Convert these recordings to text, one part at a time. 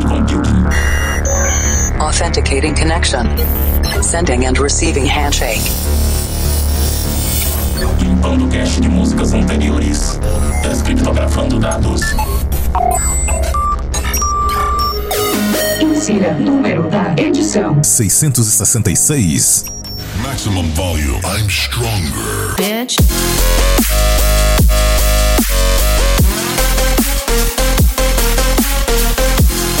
cloud computing. Authenticating connection. Sending and receiving handshake. Limpando cache de músicas anteriores. Descriptografando dados. Insira número da edição: 666. Maximum volume. I'm stronger. Bitch.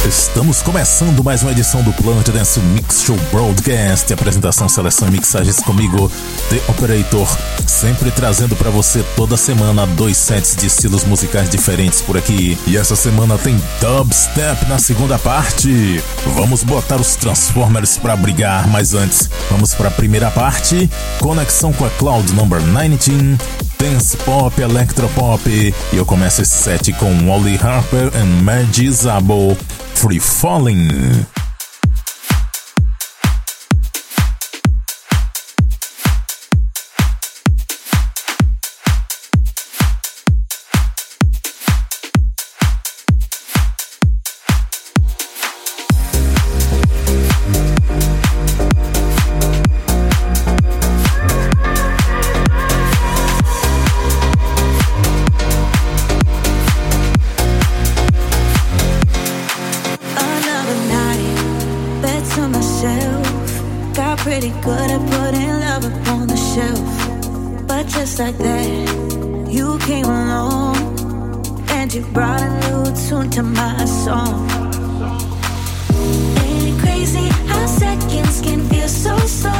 Estamos começando mais uma edição do Planet Dance Mix Show Broadcast. Apresentação, seleção e mixagens comigo, The Operator. Sempre trazendo para você toda semana dois sets de estilos musicais diferentes por aqui. E essa semana tem dubstep na segunda parte. Vamos botar os Transformers para brigar, mas antes, vamos para a primeira parte. Conexão com a Cloud Number 19 dance pop, electropop. E eu começo esse set com Wally Harper e Maggie Zabo, Free Falling. To my song. Ain't it crazy how seconds can feel so slow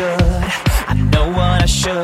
good. I know what I should,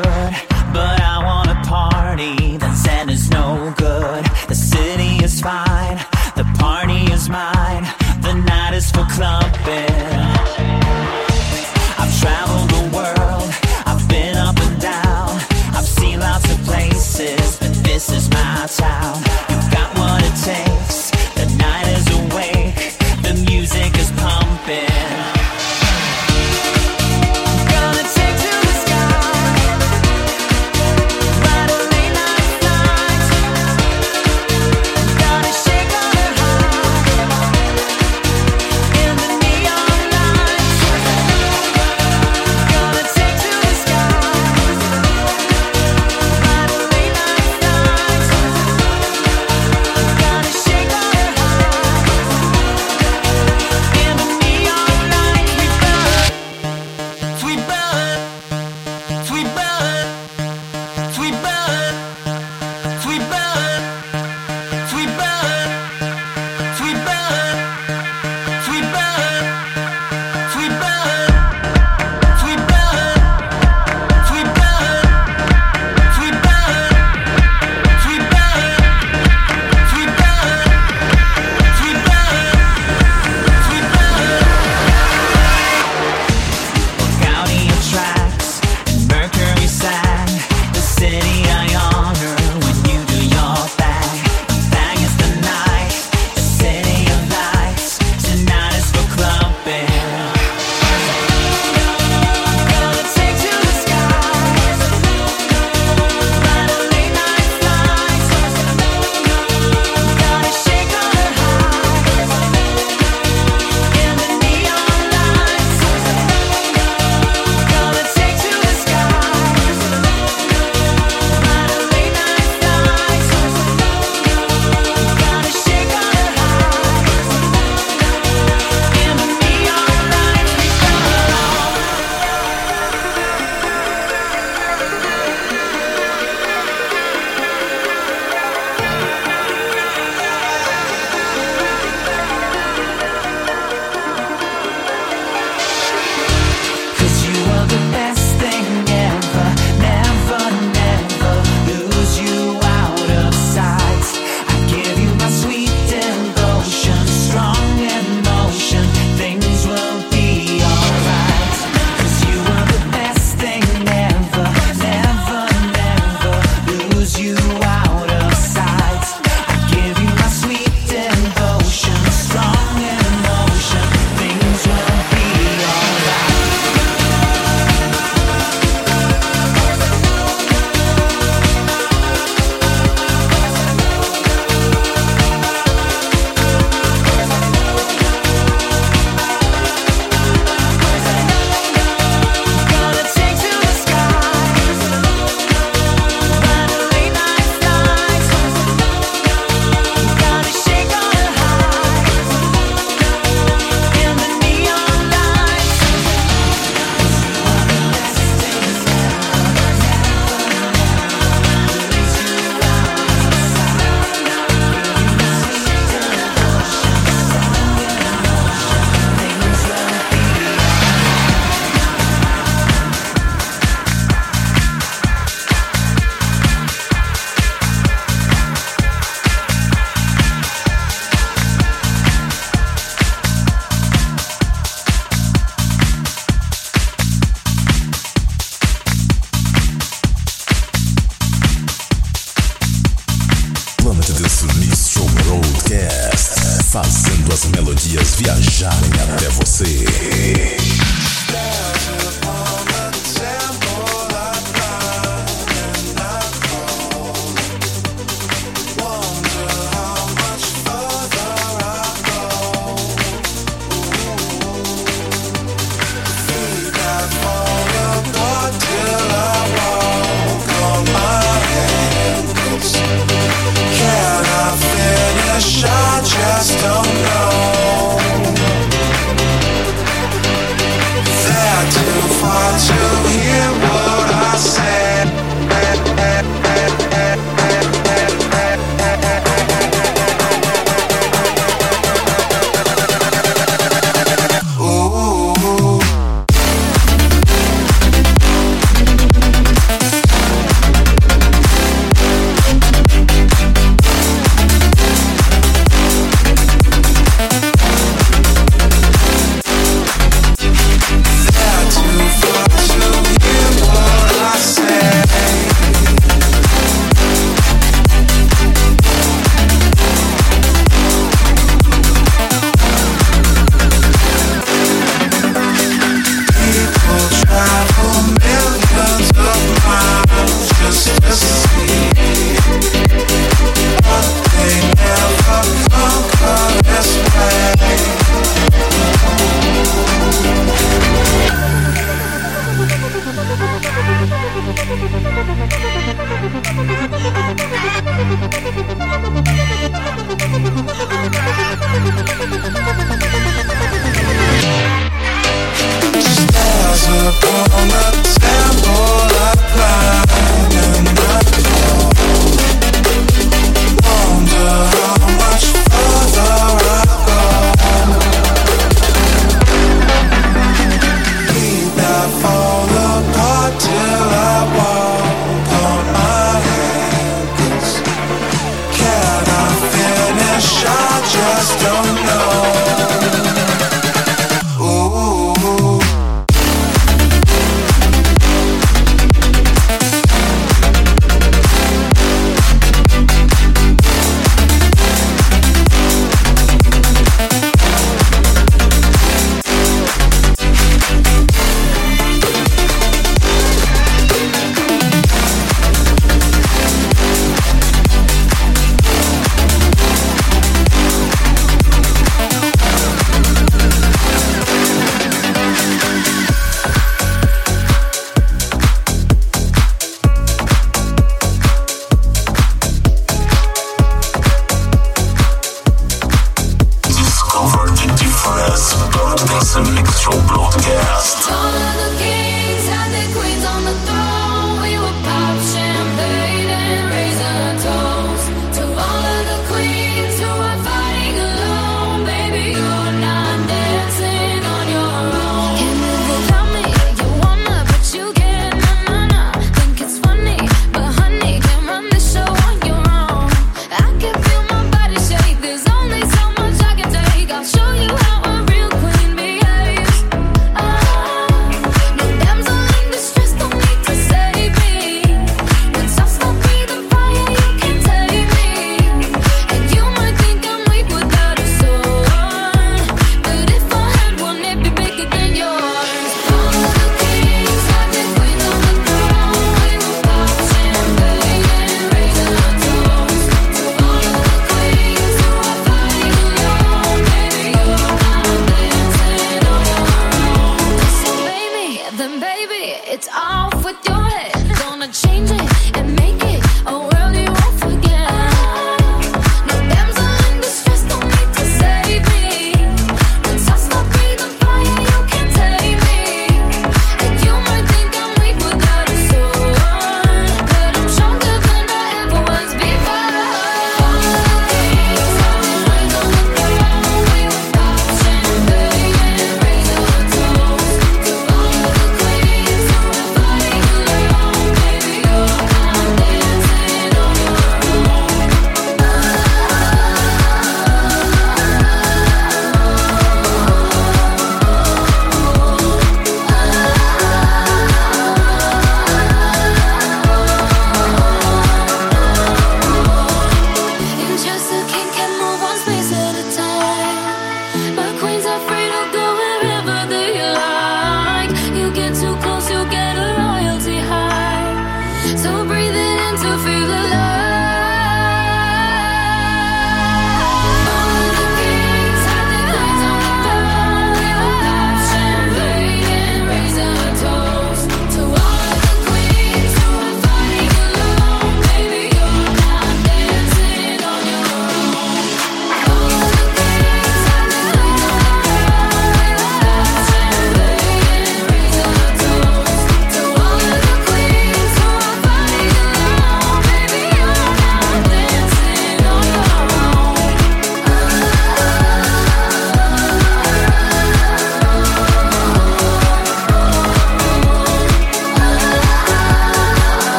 converted difference, bird and mixture broadcast. All of the kings and the queens.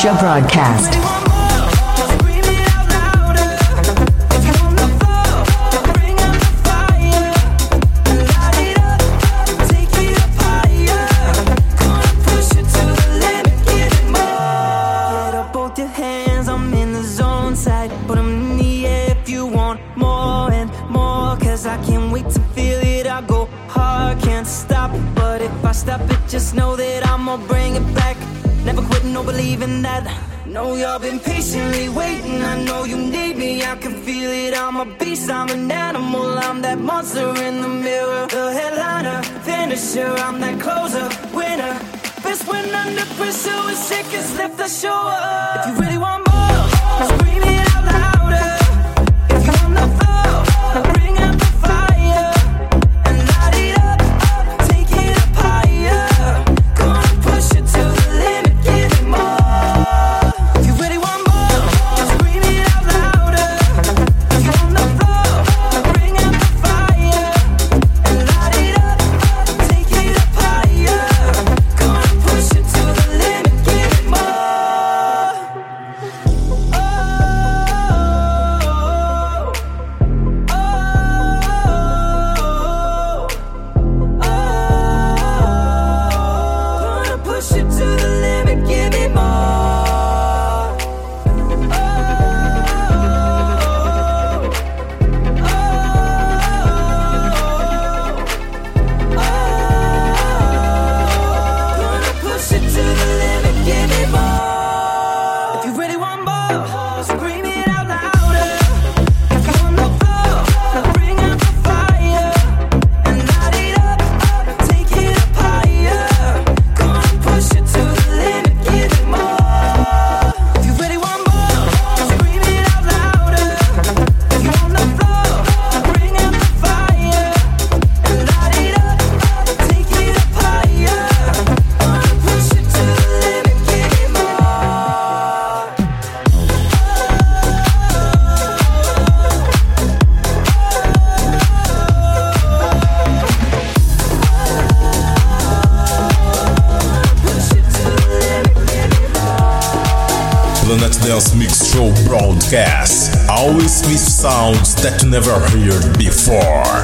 Show broadcast. No believing that. Know y'all been patiently waiting. I know you need me. I can feel it. I'm a beast. I'm an animal. I'm that monster in the mirror. The headliner, finisher. I'm that closer, winner. Best when under pressure. When seconds left, I show up. If you really want more, sounds that you never heard before.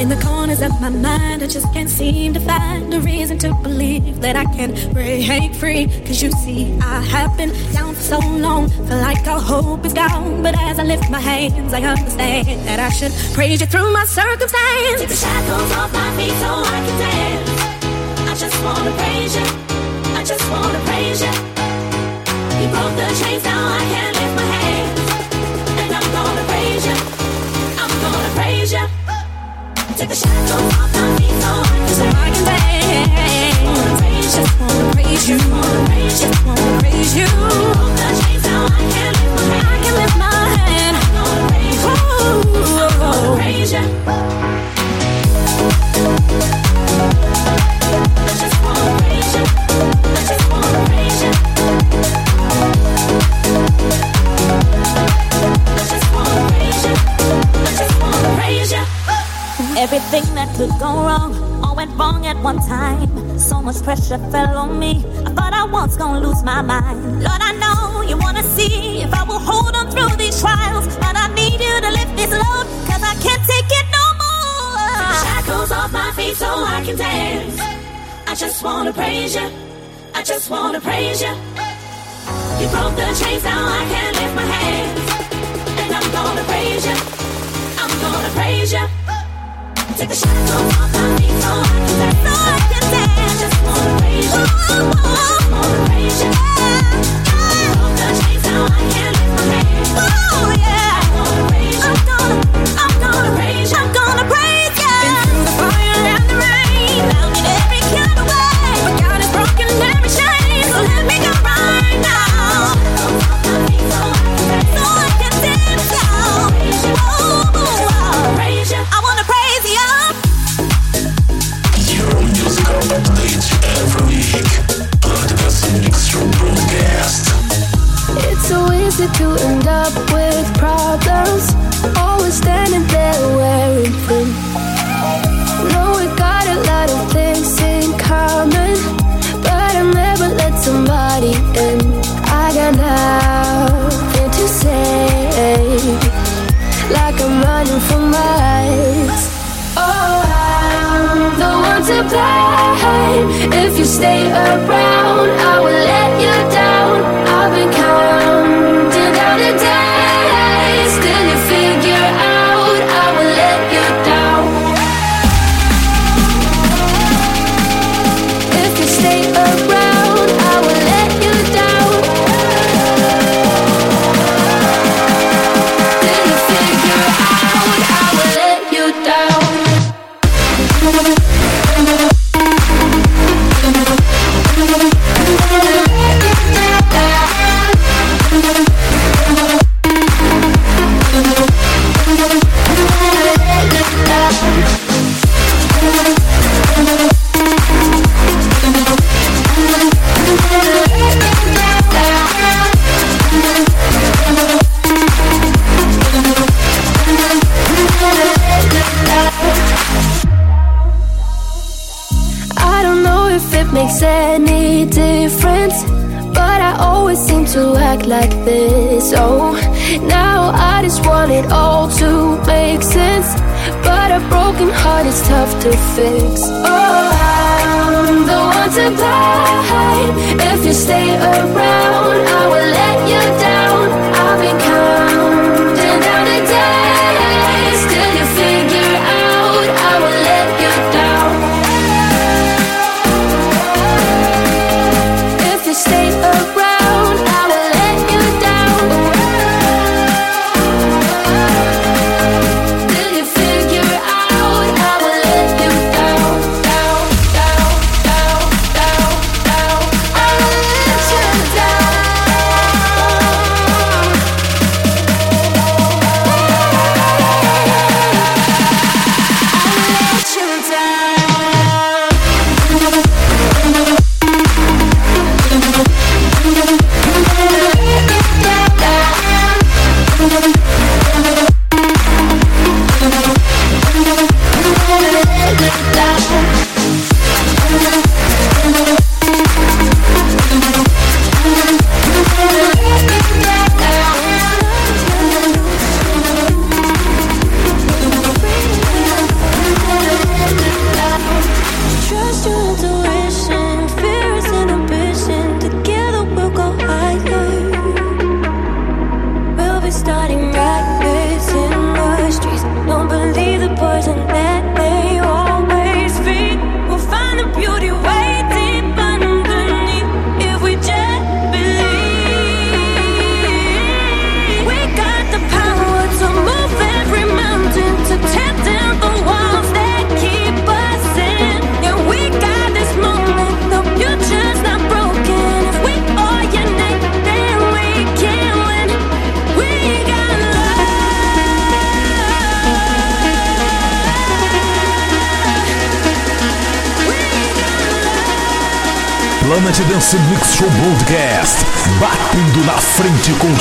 In the corners of my mind, I just can't seem to find a reason to believe that I can break free. Cause you see, I have been down for so long, feel like all hope is gone. But as I lift my hands, I understand that I should praise you through my circumstance. Take the shackles off my feet so I can dance. I just wanna praise you. I just wanna praise you. Broke the chains, now I can lift my hands. And I'm gonna praise you. I'm gonna praise you. Take the off my so I I. Wanna praise you. Wanna praise you. Pressure fell on me. I thought I was gonna lose my mind. Lord, I know you wanna see if I will hold on through these trials. I need you to lift this load, cause I can't take it no more. Shackles off my feet so I can dance. I just wanna praise you. I just wanna praise you. You broke the chains, now I can lift my hands. And I'm gonna praise you. I'm gonna praise you. Take the shackles off my feet. So I can dance. I'm like I'm running for miles. Oh, I'm the one to blame. If you stay around, I will let you down it's tough to fix. Oh, I'm the one to blame. If you stay around, I will let you down.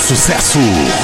sucesso.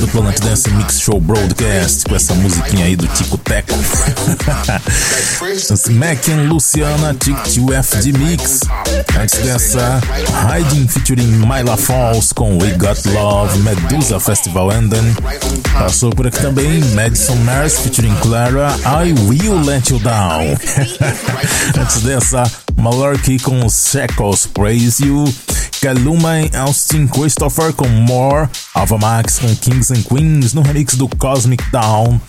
Do Planet Dance Mix Show Broadcast com essa musiquinha aí do Tico Teco. Smack and Luciana Tic FD Mix. Antes dessa, Hiding featuring Myla Falls com We Got Love, Medusa Festival Ending. Passou por aqui também Madison Mars featuring Clara, I Will Let You Down. Antes dessa, Malarkey com Shackles Praise You. Kaluma e Austin Christopher com More, Ava Max com Kings and Queens no remix do Cosmic Down,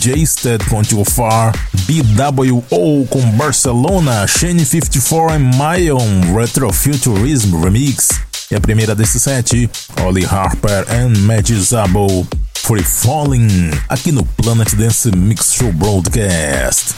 J-Stead com Too Far, BWO com Barcelona, Shane 54 e Mayon Retrofuturism Remix. E a primeira desse set, Ollie Harper and Maggie Zabo, Free Falling, aqui no Planet Dance Mix Show Broadcast.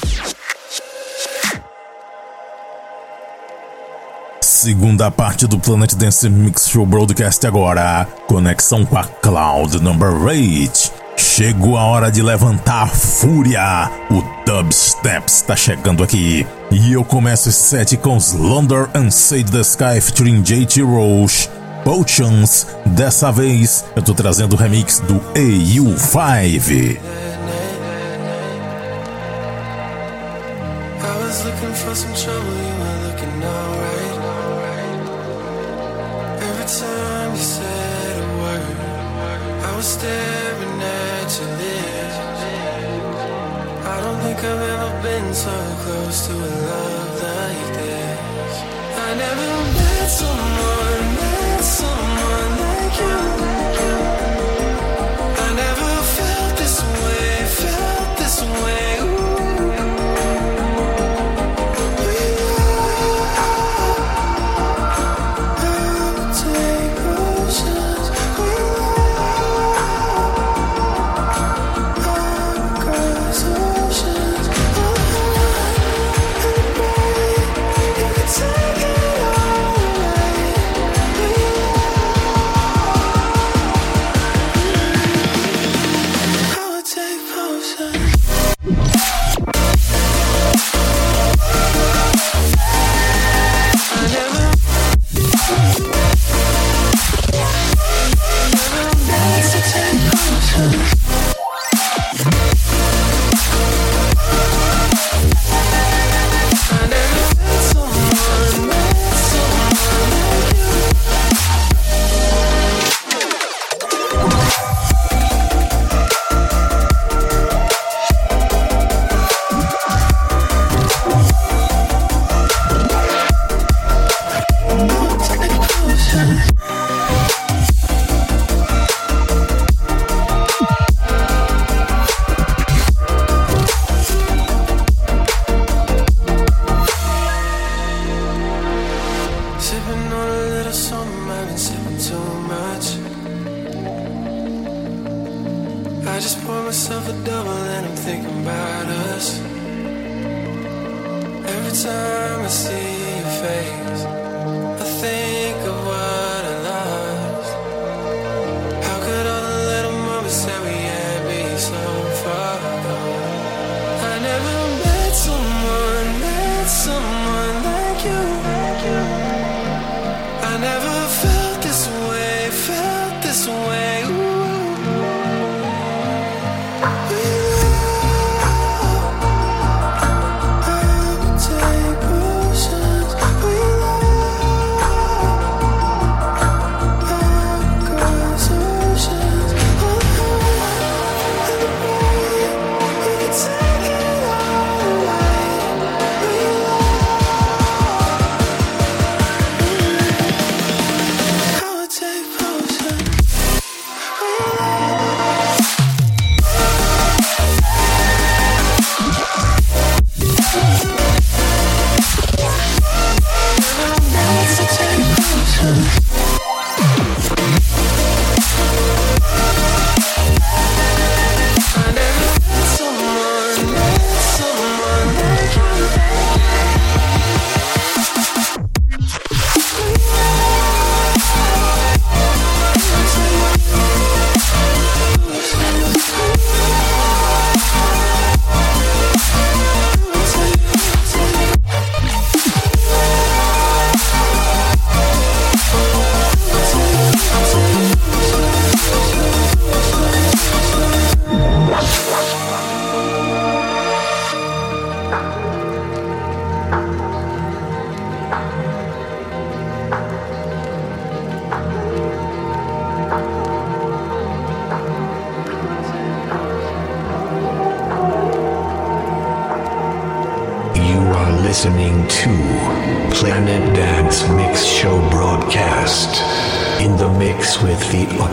Segunda parte do Planet Dance Mix Show Broadcast agora. Conexão com a Cloud Number 8. Chegou a hora de levantar a fúria. O Dubstep está chegando aqui. E eu começo esse set com Slumber and Save the Sky featuring JT Roche. Potions. Dessa vez eu tô trazendo o remix do AU5. I was looking for some trouble,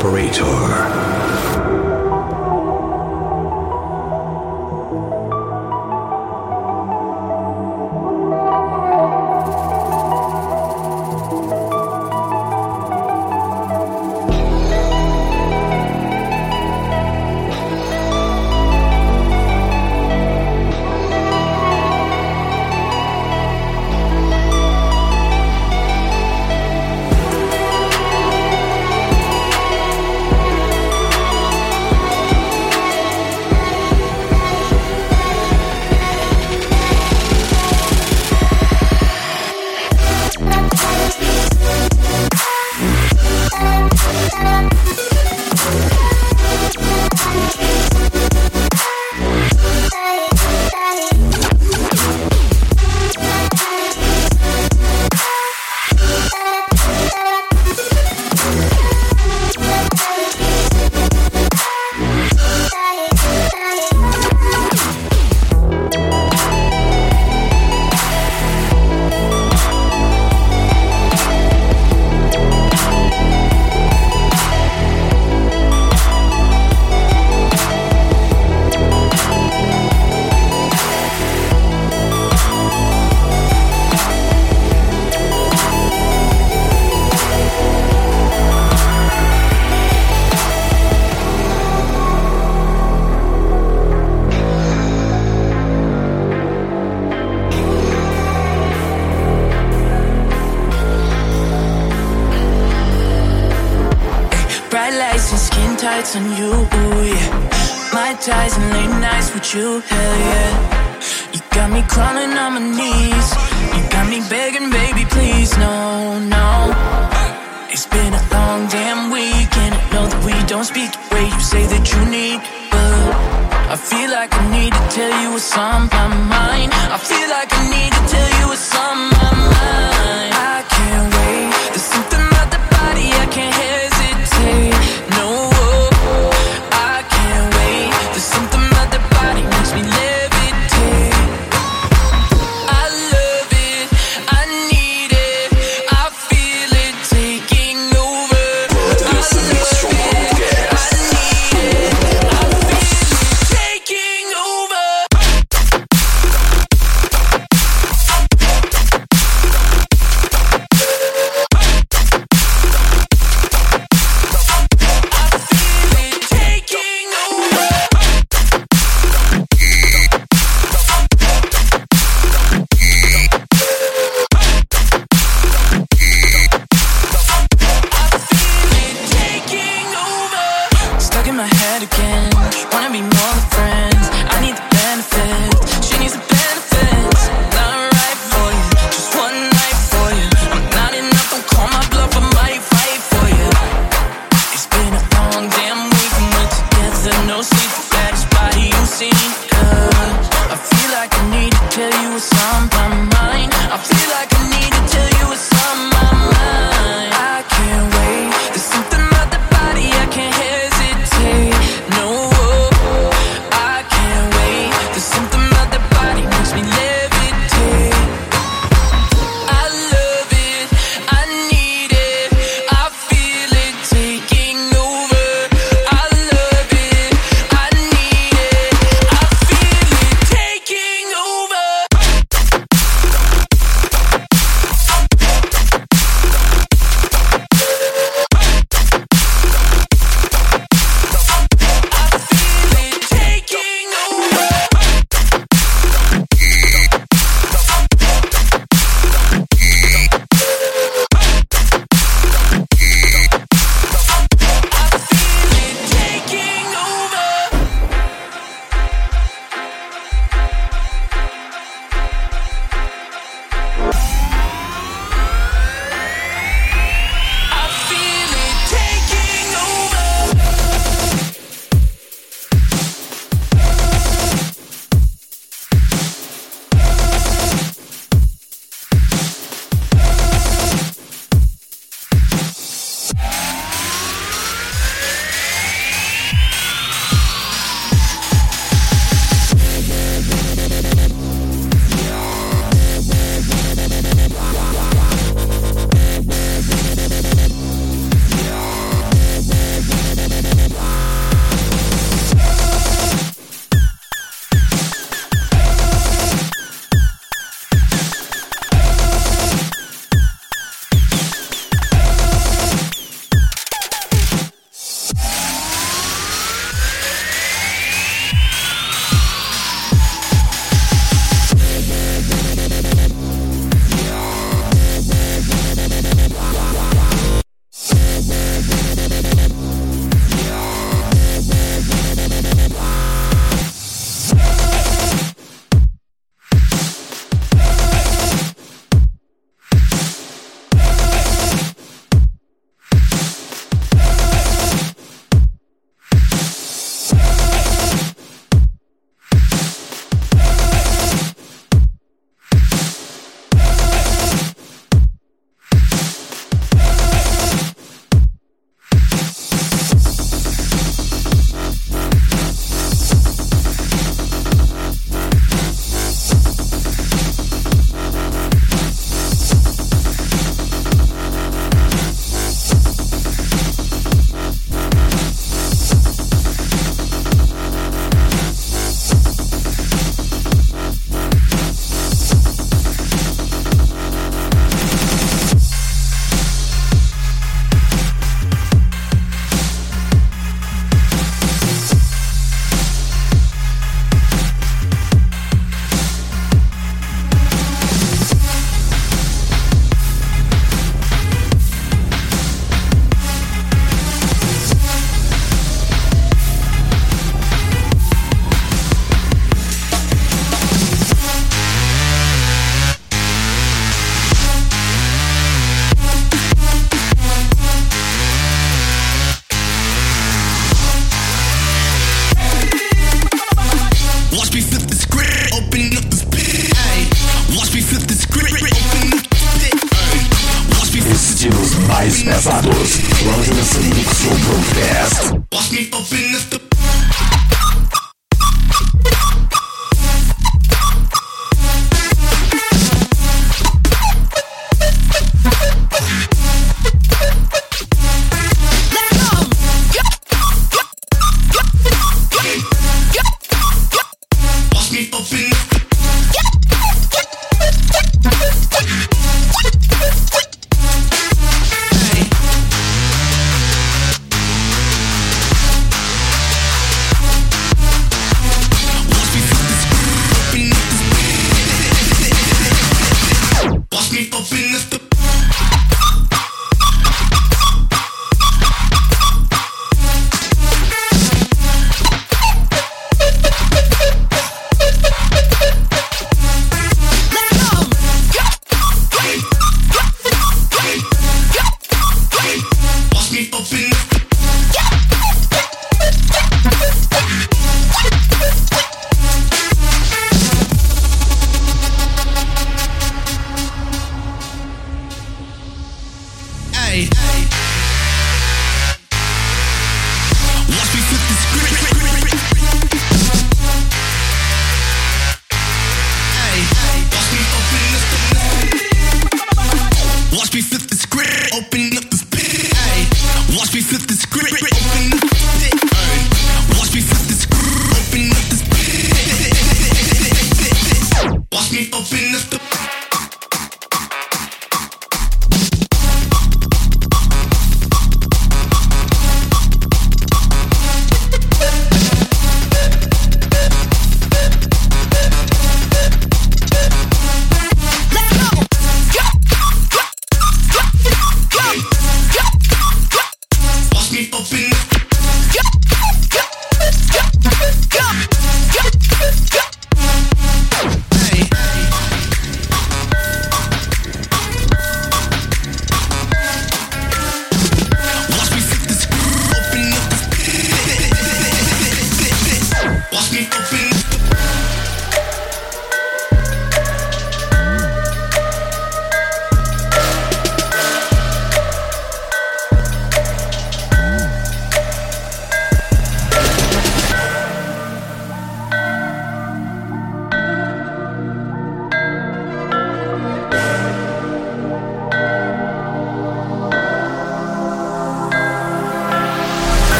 operator. yeah. My ties and late nights with you, hell yeah. You got me crawling on my knees. You got me begging, baby, please, no, no. It's been a long damn week, and I know that we don't speak the way you say that you need, but. I feel like I need to tell you what's on my mind. I feel like I need to tell you what's on my. Os estilos mais pesados. Longe da Sonic Soul Broadcast.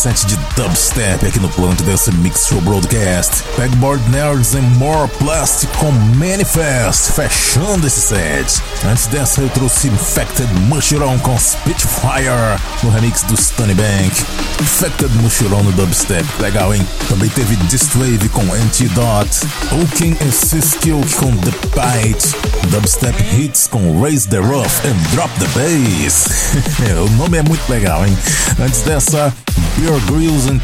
Set de dubstep aqui no Planet Dance Mix Show Broadcast. Pegboard Nerds and More Plastic com Manifest, fechando esse set. Antes dessa eu trouxe Infected Mushroom com Spitfire no remix do Stunny Bank. Infected Mushroom no dubstep, legal hein? Também teve Wave com Antidote, Oaken and Siskill com The Bite, Dubstep Hits com Raise the Roof and Drop the Bass. o nome é muito legal, hein? Antes dessa, Beer Grylls and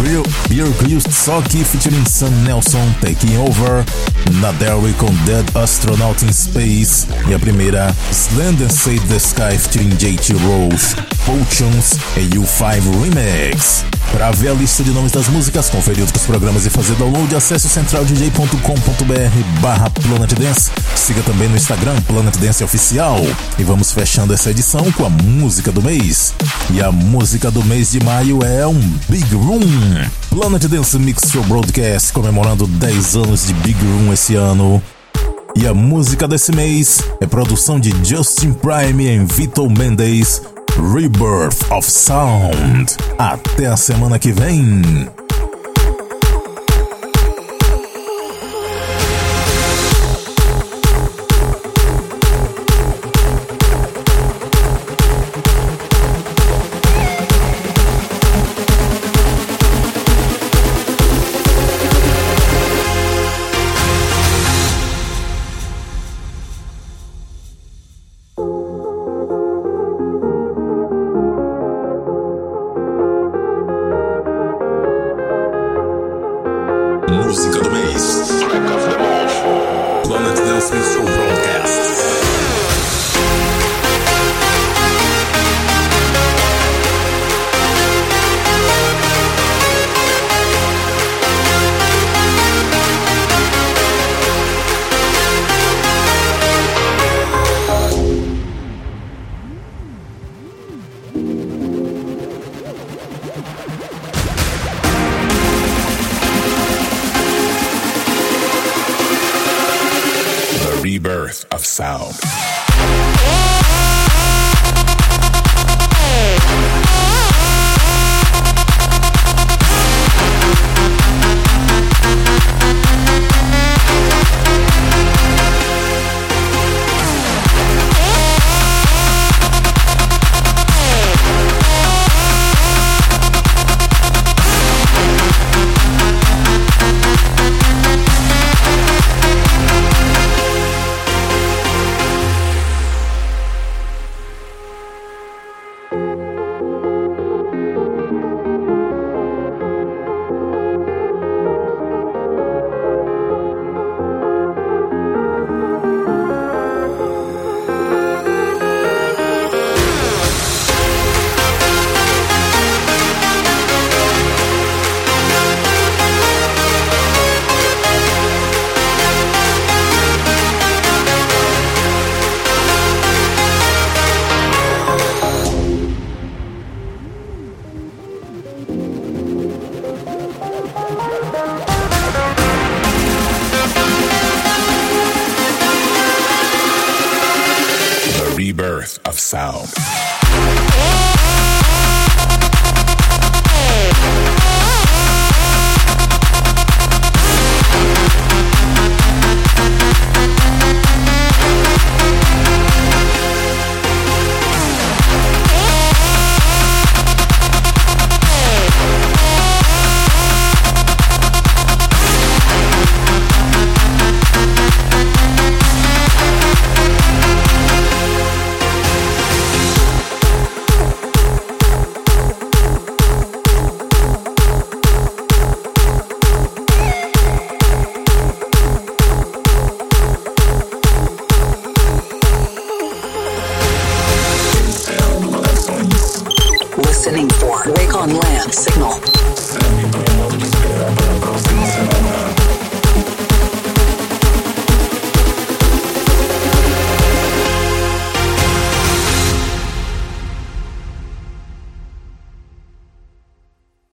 Beer, Beer Grylls só aqui featuring Sam Nelson Taking Over, Naderwy com Dead Astronaut in Space. E a primeira Sland and Save the Sky featuring JT Rose, Potions e U5 Remix. Para ver a lista de nomes das músicas, conferir outros programas e fazer download, acesse centraldj.com.br barra Planet Dance. Siga também no Instagram Planet Dance Oficial. E vamos fechando essa edição com a música do mês. E a música do mês de maio é um Big Room. Planet Dance Mix Show Broadcast comemorando 10 anos de Big Room esse ano. E a música desse mês é produção de Justin Prime e Vitor Mendes Rebirth of Sound. Até a semana que vem.